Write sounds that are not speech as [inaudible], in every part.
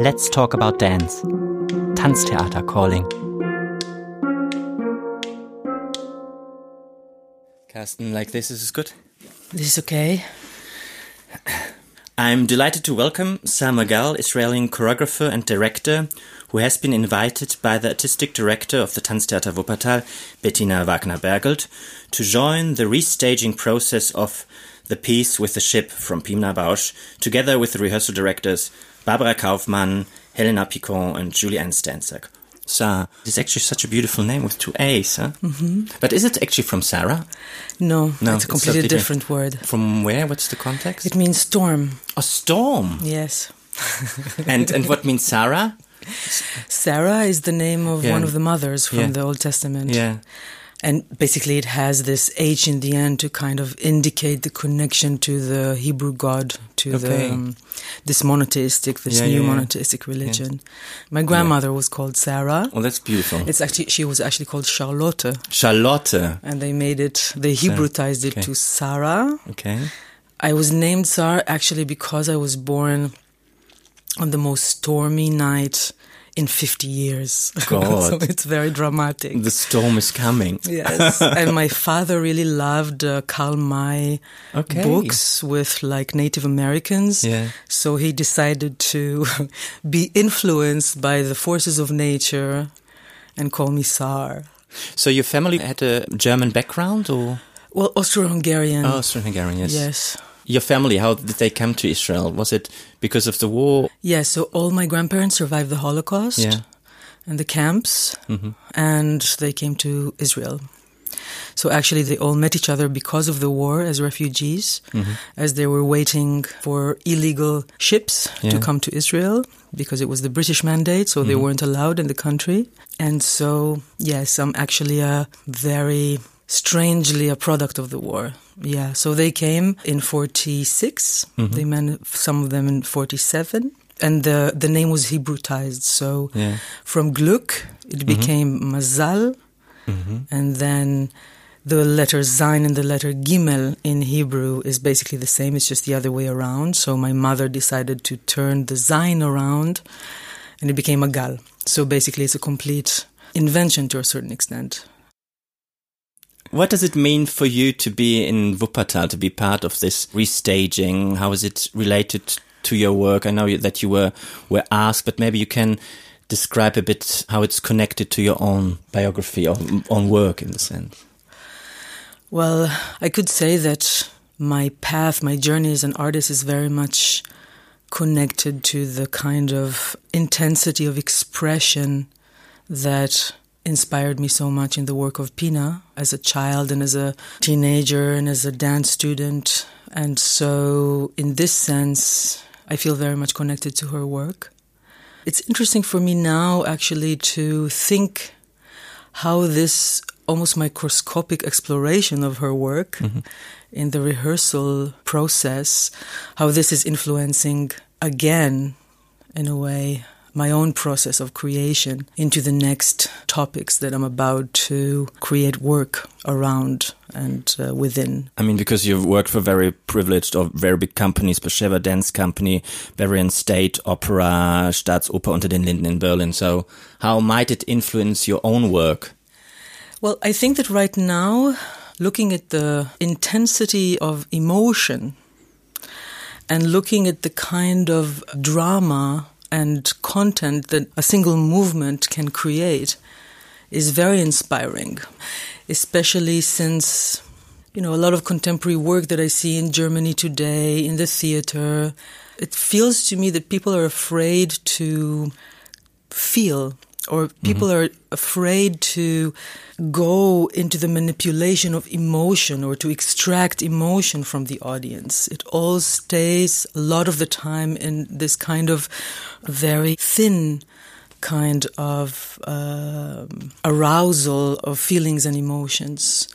Let's talk about dance. Tanztheater calling. Carsten, like this is good? This is okay. [clears throat] I'm delighted to welcome Saar Magal, Israeli choreographer and director, who has been invited by the artistic director of the Tanztheater Wuppertal, Bettina Wagner-Bergelt, to join the restaging process of the piece with the ship from Pina Bausch, together with the rehearsal directors Barbara Kaufmann, Helena Pikon, and Julie Ann Stanczak. Saar, it's actually such a beautiful name with two A's, huh? Mm-hmm. But is it actually from Sarah? No, No, it's a it's completely different- different word. From where? What's the context? It means storm. a storm. Yes. [laughs] and and what means Sarah? Sarah is the name of Yeah. one of the mothers from Yeah. the Old Testament. Yeah. And basically, it has this H in the end to kind of indicate the connection to the Hebrew God, to Okay. the um, this monotheistic, this Yeah, new yeah, monotheistic religion. My grandmother was called Sarah. Oh, that's beautiful. It's actually she was actually called Charlotte, Charlotte. and they made it they Hebrewized it okay. to Sarah. Okay. I was named Sarah actually because I was born on the most stormy night in 50 years. [laughs] God. so it's very dramatic. The storm is coming. Yes, [laughs] and my father really loved uh, Karl May Okay. books with like Native Americans. Yeah. So he decided to [laughs] be influenced by the forces of nature and call me Saar. So your family had a German background or? Well, Austro-Hungarian. Oh, Austrian-Hungarian, yes. Yes. Your family, how did they come to Israel? Was it because of the war? Yes, so all my grandparents survived the Holocaust Yeah. and the camps, Mhm. and they came to Israel. So actually, they all met each other because of the war as refugees, Mm-hmm. as they were waiting for illegal ships Yeah. to come to Israel because it was the British mandate, so they Mm-hmm. weren't allowed in the country. And so, yes, I'm actually a very strangely a product of the war. Yeah, so they came in 46. Mm-hmm. They met some of them in 47. And the, the name was Hebrewized. So Yeah. from Glück, it became Mazal. And then the letter Zain and the letter Gimel in Hebrew is basically the same. It's just the other way around. So my mother decided to turn the Zain around and it became a Gal. So basically it's a complete invention to a certain extent. What does it mean for you to be in Wuppertal, to be part of this restaging? How is it related to your work? I know that you were, were asked, but maybe you can describe a bit how it's connected to your own biography or own work in the sense. Well, I could say that my path, my journey as an artist is very much connected to the kind of intensity of expression that inspired me so much in the work of Pina as a child and as a teenager and as a dance student. And so, in this sense, I feel very much connected to her work. It's interesting for me now, actually, to think how this almost microscopic exploration of her work mm-hmm. in the rehearsal process, how this is influencing again, in a way, my own process of creation into the next topics that I'm about to create work around and uh, within. I mean, because you've worked for very privileged or very big companies, Beersheba Dance Company, Bavarian State Opera, Staatsoper unter den Linden in Berlin. So how might it influence your own work? Well, I think that right now, looking at the intensity of emotion and looking at the kind of drama and content that a single movement can create is very inspiring, especially since, you know, a lot of contemporary work that I see in Germany today, in the theater, it feels to me that people are afraid to feel or people are afraid to go into the manipulation of emotion or to extract emotion from the audience. It all stays a lot of the time in this kind of very thin kind of um, arousal of feelings and emotions.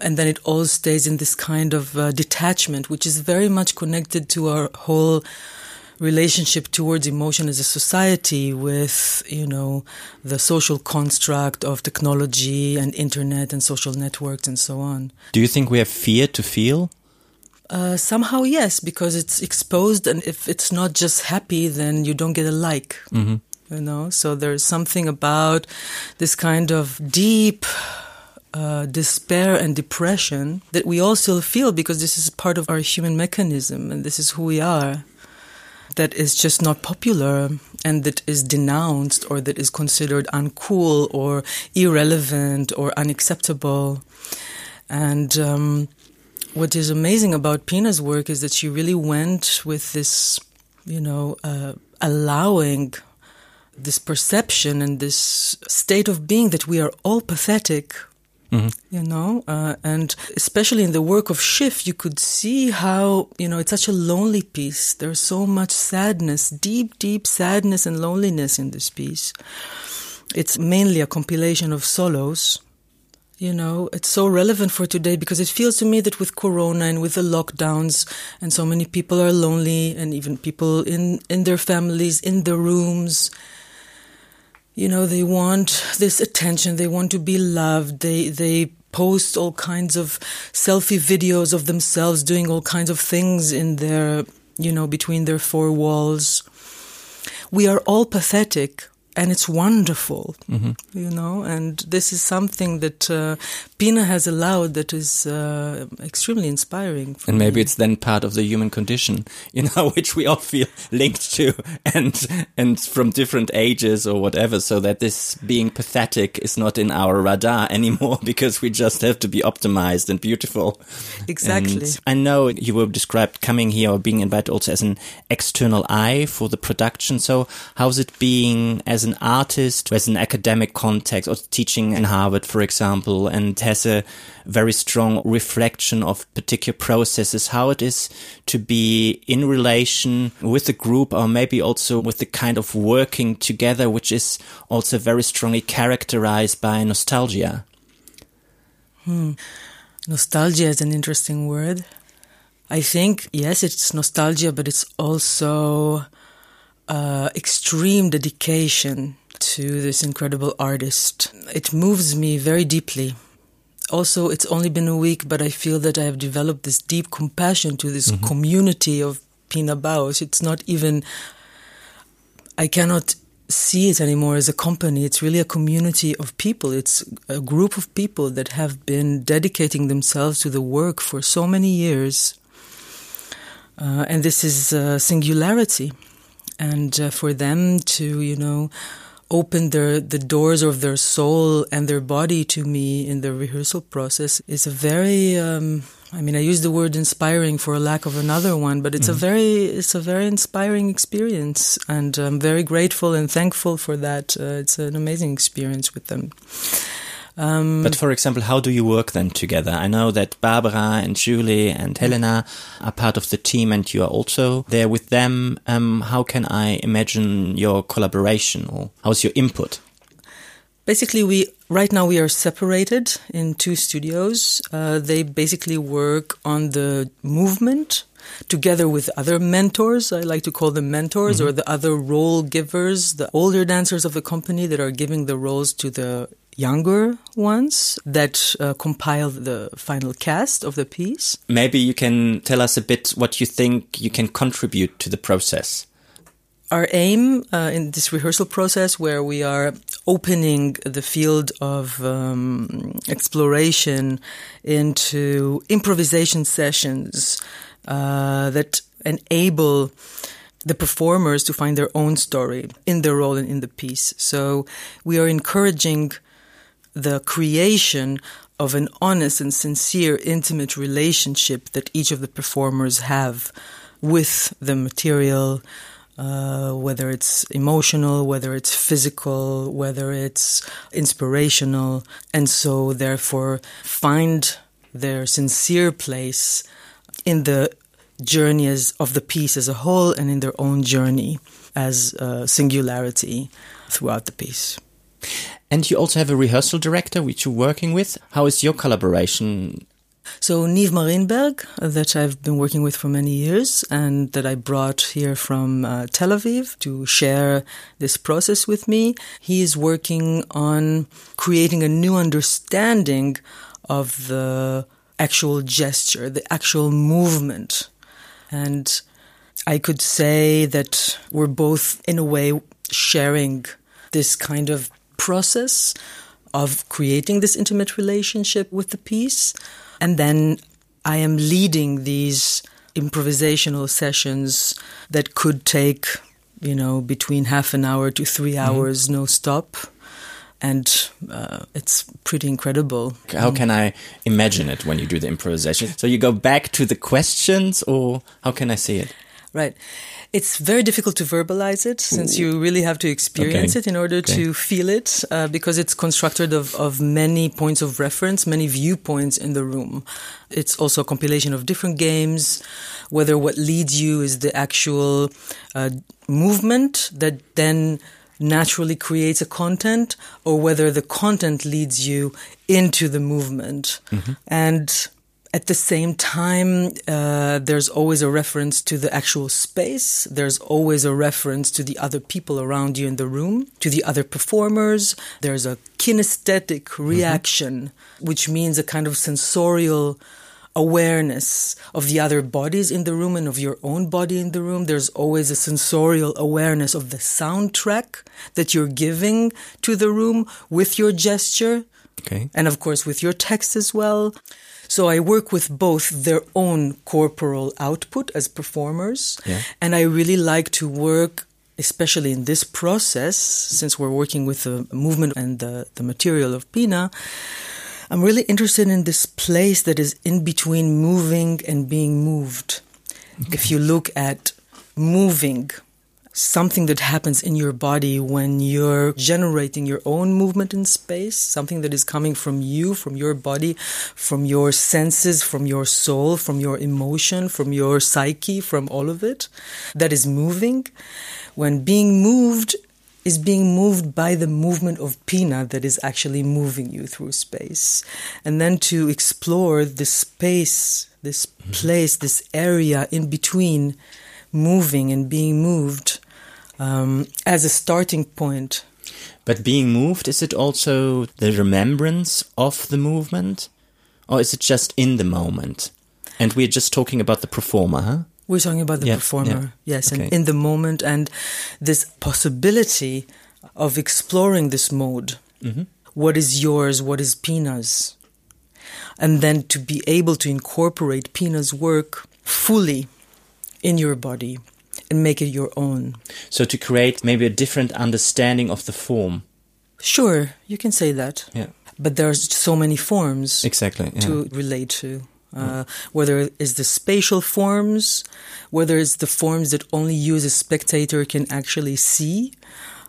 And then it all stays in this kind of uh, detachment, which is very much connected to our whole relationship towards emotion as a society with, you know, the social construct of technology and internet and social networks and so on. Do you think we have fear to feel? Uh, somehow, yes, because it's exposed, and if it's not just happy, then you don't get a like. Mm-hmm. You know, so there's something about this kind of deep uh, despair and depression that we all still feel because this is part of our human mechanism and this is who we are. That is just not popular and that is denounced or that is considered uncool or irrelevant or unacceptable. And um, what is amazing about Pina's work is that she really went with this, you know, uh, allowing this perception and this state of being that we are all pathetic. Mm-hmm. You know, uh, and especially in the work of Schiff, you could see how, you know, it's such a lonely piece. There's so much sadness, deep, deep sadness and loneliness in this piece. It's mainly a compilation of solos you know, it's so relevant for today because it feels to me that with Corona and with the lockdowns and so many people are lonely and even people in, in their families, in their rooms, you know, they want this attention. They want to be loved. They, they post all kinds of selfie videos of themselves doing all kinds of things in their, you know, between their four walls. We are all pathetic and it's wonderful, mm-hmm. you know. And this is something that uh, Pina has allowed that is uh, extremely inspiring. and maybe me. it's then part of the human condition, [laughs] you know, which we all feel linked to, [laughs] and and from different ages or whatever. So that this being pathetic is not in our radar [laughs] anymore because we just have to be optimized and beautiful. Exactly. And I know you were described coming here or being invited also as an external eye for the production. So how's it being as as an artist has an academic context or teaching in Harvard, for example, and has a very strong reflection of particular processes, how it is to be in relation with a group or maybe also with the kind of working together, which is also very strongly characterized by nostalgia. Hmm. Nostalgia is an interesting word. I think, yes, it's nostalgia, but it's also uh, extreme dedication to this incredible artist. It moves me very deeply. Also, it's only been a week, but I feel that I have developed this deep compassion to this mm-hmm. community of Pina Bausch. It's not even, I cannot see it anymore as a company. It's really a community of people. It's a group of people that have been dedicating themselves to the work for so many years. Uh, and this is a singularity and uh, for them to you know open their the doors of their soul and their body to me in the rehearsal process is a very um, I mean I use the word inspiring for a lack of another one but it's mm. a mm-hmm. very it's a very inspiring experience and I'm very grateful and thankful for that uh, it's an amazing experience with them um, but for example, how do you work then together? I know that Barbara and Julie and Helena are part of the team and you are also there with them. Um, how can I imagine your collaboration or how's your input? Basically, we right now we are separated in two studios. Uh, they basically work on the movement together with other mentors. I like to call them mentors mm -hmm. or the other role givers, the older dancers of the company that are giving the roles to the younger ones that uh, compile the final cast of the piece. Maybe you can tell us a bit what you think you can contribute to the process. Our aim uh, in this rehearsal process, where we are opening the field of um, exploration into improvisation sessions uh, that enable the performers to find their own story in their role and in the piece. So we are encouraging the creation of an honest and sincere, intimate relationship that each of the performers have with the material, uh, whether it's emotional, whether it's physical, whether it's inspirational, and so therefore find their sincere place in the journey as, of the piece as a whole and in their own journey as a singularity throughout the piece. And you also have a rehearsal director which you're working with. How is your collaboration? So Niv Marienberg, that I've been working with for many years and that I brought here from uh, Tel Aviv to share this process with me. He is working on creating a new understanding of the actual gesture, the actual movement. And I could say that we're both, in a way, sharing this kind of process of creating this intimate relationship with the piece. And then I am leading these improvisational sessions that could take, you know, between half an hour to three mm-hmm. hours, mm-hmm. no stop. And uh, it's pretty incredible. How can I imagine it when you do the improvisation? So you go back to the questions, or how can I see it? Right. It's very difficult to verbalize it since you really have to experience okay. it in order okay. to feel it uh, because it's constructed of, of many points of reference, many viewpoints in the room. It's also a compilation of different games, whether what leads you is the actual uh, movement that then naturally creates a content or whether the content leads you into the movement. Mm-hmm. And at the same time, uh, there's always a reference to the actual space. There's always a reference to the other people around you in the room, to the other performers. There's a kinesthetic mm-hmm. reaction, mm-hmm. which means a kind of sensorial awareness of the other bodies in the room and of your own body in the room. There's always a sensorial awareness of the soundtrack that you're giving to the room with your gesture. Okay. And of course, with your text as well. So I work with both their own corporal output as performers, yeah. and I really like to work especially in this process, since we're working with the movement and the, the material of Pina, I'm really interested in this place that is in between moving and being moved. Okay. If you look at moving, something that happens in your body when you're generating your own movement in space, something that is coming from you, from your body, from your senses, from your soul, from your emotion, from your psyche, from all of it, that is moving. When being moved is being moved by the movement of Pina that is actually moving you through space. And then to explore this space, this mm-hmm. place, this area in between moving and being moved um, as a starting point. But being moved, is it also the remembrance of the movement? Or is it just in the moment? And we're just talking about the performer, huh? We're talking about the yeah, performer, yeah. yes, okay. and in the moment, and this possibility of exploring this mode. Mm-hmm. What is yours? What is Pina's? And then to be able to incorporate Pina's work fully in your body and make it your own. So to create maybe a different understanding of the form. Sure, you can say that. Yeah. But there's so many forms exactly yeah. to relate to. Uh, whether it's the spatial forms, whether it's the forms that only you as a spectator can actually see.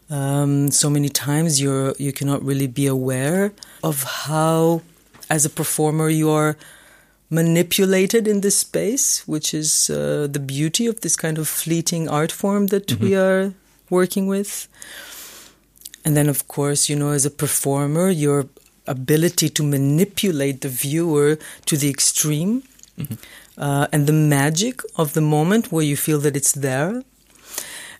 Um, so many times you're you cannot really be aware of how, as a performer, you are manipulated in this space, which is uh, the beauty of this kind of fleeting art form that mm-hmm. we are working with. And then, of course, you know, as a performer, your ability to manipulate the viewer to the extreme mm-hmm. uh, and the magic of the moment where you feel that it's there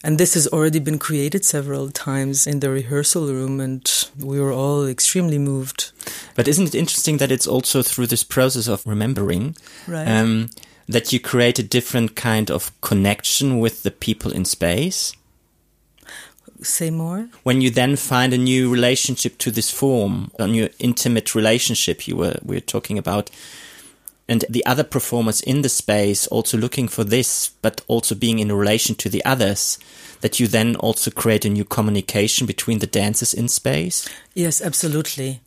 and this has already been created several times in the rehearsal room, and we were all extremely moved. But isn't it interesting that it's also through this process of remembering right. um, that you create a different kind of connection with the people in space? Say more. When you then find a new relationship to this form, a new intimate relationship you were we were talking about, and the other performers in the space also looking for this, but also being in relation to the others, that you then also create a new communication between the dancers in space? Yes, absolutely.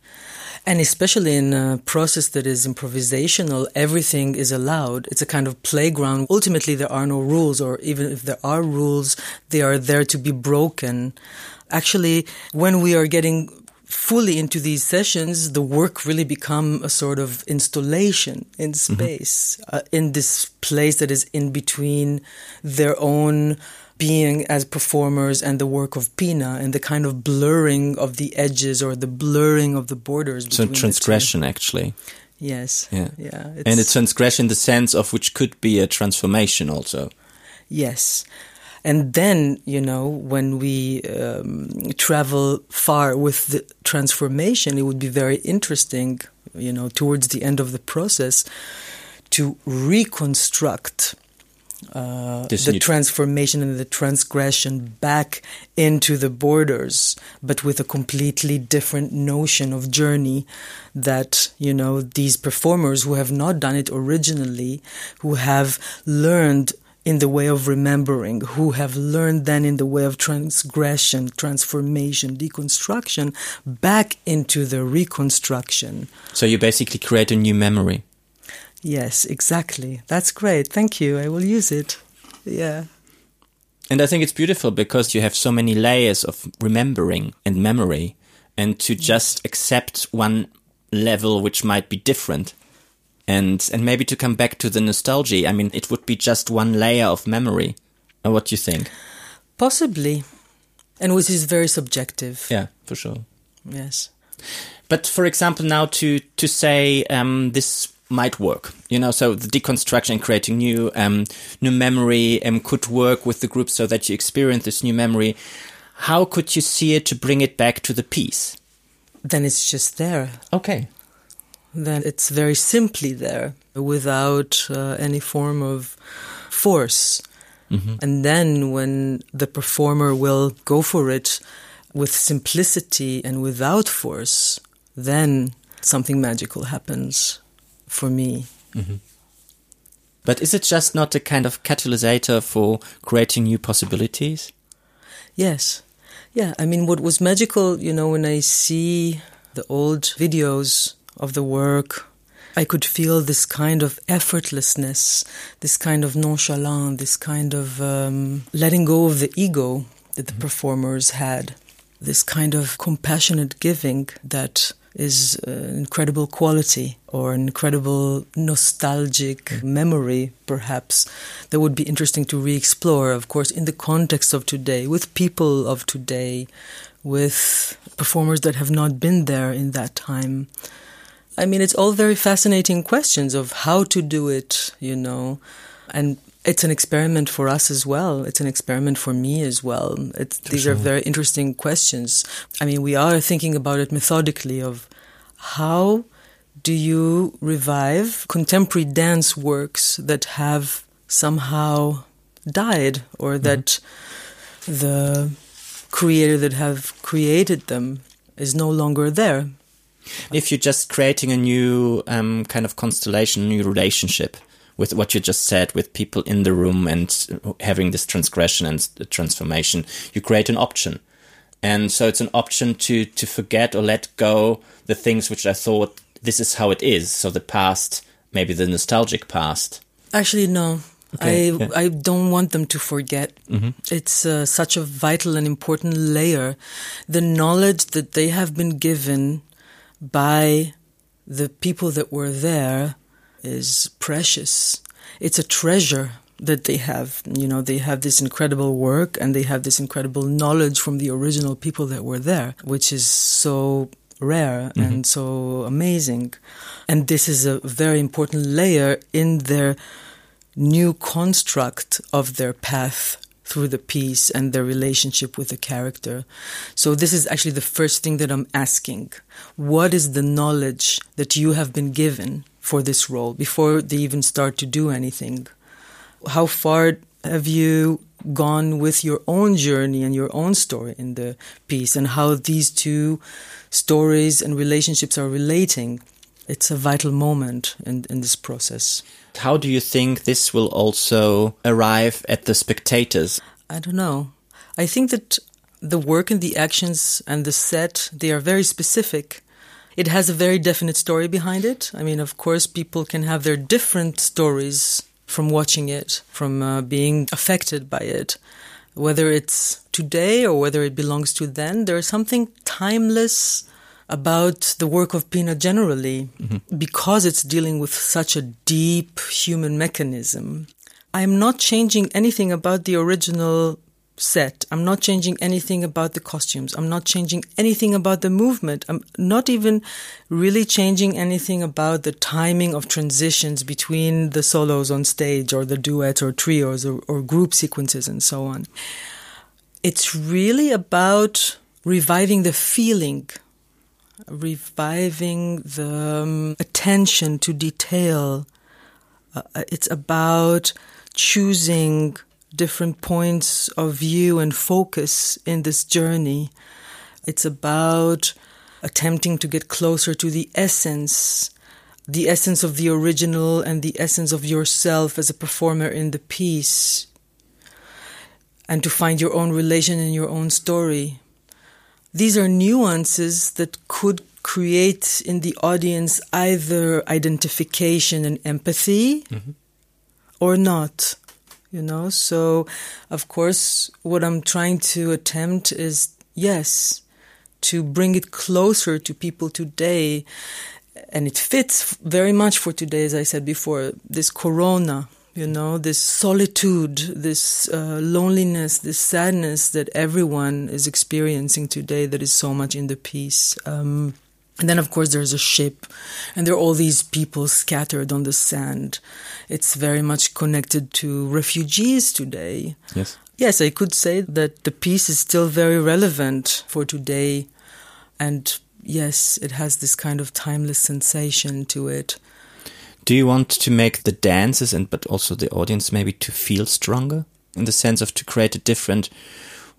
And especially in a process that is improvisational, everything is allowed. It's a kind of playground. Ultimately, there are no rules, or even if there are rules, they are there to be broken. Actually, when we are getting fully into these sessions, the work really become a sort of installation in mm-hmm. space, mm-hmm. uh, in this place that is in between their own being as performers and the work of Pina and the kind of blurring of the edges or the blurring of the borders. So transgression, actually. Yes. Yeah. Yeah. It's, and a transgression in the sense of which could be a transformation also. Yes. And then, you know, when we um, travel far with the transformation, it would be very interesting, you know, towards the end of the process to reconstruct uh, the transformation and the transgression back into the borders, but with a completely different notion of journey that, you know, these performers who have not done it originally, who have learned in the way of remembering, who have learned then in the way of transgression, transformation, deconstruction, back into the reconstruction. So you basically create a new memory. Yes, exactly. That's great. Thank you. I will use it. Yeah. And I think it's beautiful because you have so many layers of remembering and memory, and to mm. just accept one level which might be different, and and maybe to come back to the nostalgia. I mean, it would be just one layer of memory. What do you think? Possibly. And which is very subjective. Yeah, for sure. Yes. But for example, now to to say um, this might work, you know, so the deconstruction and creating new um, new memory um, could work with the group, so that you experience this new memory. How could you see it to bring it back to the piece? Then it's just there. Okay. Then it's very simply there without uh, any form of force. And then when the performer will go for it with simplicity and without force, then something magical happens for me. But is it just not a kind of catalysator for creating new possibilities? Yes. Yeah. I mean, what was magical, you know, when I see the old videos of the work, I could feel this kind of effortlessness, this kind of nonchalance, this kind of um, letting go of the ego that the mm-hmm. performers had, this kind of compassionate giving that is an incredible quality or an incredible nostalgic mm-hmm. memory, perhaps, that would be interesting to re explore, of course, in the context of today, with people of today, with performers that have not been there in that time. I mean, it's all very fascinating questions of how to do it, you know, and it's an experiment for us as well. It's an experiment for me as well. It's, these are very interesting questions. I mean, we are thinking about it methodically of how do you revive contemporary dance works that have somehow died or mm-hmm. that the creator that have created them is no longer there. If you're just creating a new um, kind of constellation, new relationship with what you just said, with people in the room and having this transgression and the transformation, you create an option. And so it's an option to, to forget or let go the things which I thought this is how it is. So the past, maybe the nostalgic past. Actually, no. Okay, I yeah. I don't want them to forget. It's uh, such a vital and important layer. The knowledge that they have been given by the people that were there is precious. It's a treasure that they have. You know, they have this incredible work and they have this incredible knowledge from the original people that were there, which is so rare mm-hmm. and so amazing. And this is a very important layer in their new construct of their path through the piece and their relationship with the character. So this is actually the first thing that I'm asking. What is the knowledge that you have been given for this role before they even start to do anything? How far have you gone with your own journey and your own story in the piece and how these two stories and relationships are relating? It's a vital moment in, in this process. How do you think this will also arrive at the spectators? I don't know. I think that the work and the actions and the set, they are very specific. It has a very definite story behind it. I mean, of course, people can have their different stories from watching it, from uh, being affected by it. Whether it's today or whether it belongs to then, there's something timeless about the work of Pina generally mm-hmm. because it's dealing with such a deep human mechanism. I'm not changing anything about the original set. I'm not changing anything about the costumes. I'm not changing anything about the movement. I'm not even really changing anything about the timing of transitions between the solos on stage or the duets or trios or, or group sequences and so on. It's really about reviving the feeling, reviving the um, attention to detail. Uh, it's about choosing different points of view and focus in this journey. It's about attempting to get closer to the essence, the essence of the original and the essence of yourself as a performer in the piece, and to find your own relation in your own story. These are nuances that could create in the audience either identification and empathy mm-hmm. or not you know so of course what i'm trying to attempt is yes to bring it closer to people today and it fits very much for today as i said before this corona you know this solitude this uh, loneliness this sadness that everyone is experiencing today that is so much in the piece um, and then, of course, there's a ship, and there are all these people scattered on the sand. It's very much connected to refugees today. Yes. Yes, I could say that the piece is still very relevant for today. And yes, it has this kind of timeless sensation to it. Do you want to make the dancers and but also the audience maybe to feel stronger in the sense of to create a different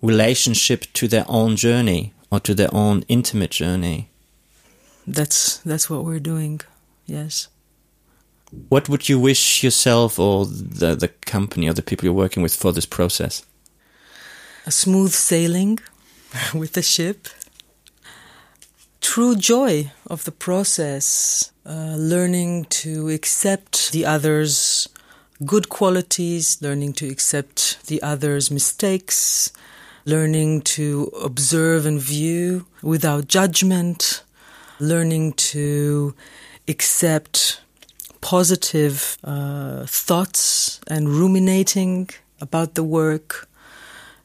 relationship to their own journey or to their own intimate journey? that's that's what we're doing. Yes. What would you wish yourself or the the company or the people you're working with for this process? A smooth sailing [laughs] with the ship. True joy of the process, uh, learning to accept the other's good qualities, learning to accept the other's mistakes, learning to observe and view without judgment, learning to accept positive uh, thoughts and ruminating about the work,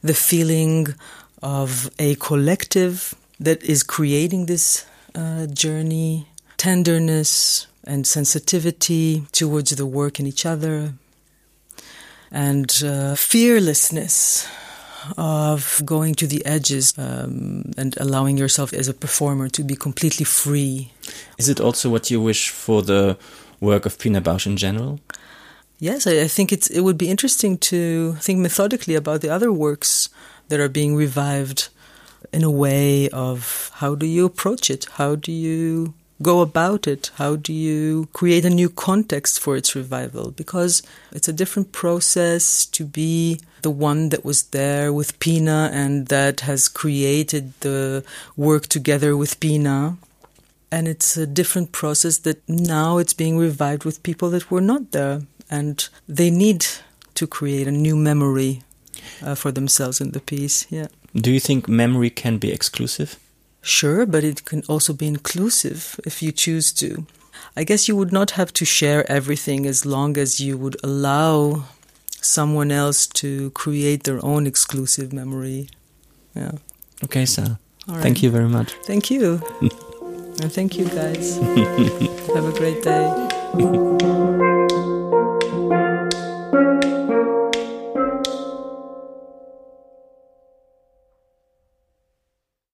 the feeling of a collective that is creating this uh, journey, tenderness and sensitivity towards the work and each other, and uh, fearlessness of going to the edges um, and allowing yourself as a performer to be completely free. Is it also what you wish for the work of Pina Bausch in general? Yes, I, I think it's, it would be interesting to think methodically about the other works that are being revived in a way of how do you approach it? How do you go about it? How do you create a new context for its revival? Because it's a different process to be the one that was there with Pina and that has created the work together with Pina. And it's a different process that now it's being revived with people that were not there. And they need to create a new memory uh, for themselves in the piece. Yeah. Do you think memory can be exclusive? Sure, but it can also be inclusive if you choose to. I guess you would not have to share everything as long as you would allow someone else to create their own exclusive memory. Yeah. Okay, so right. thank you very much. Thank you. [laughs] and thank you, guys. have a great day. [laughs]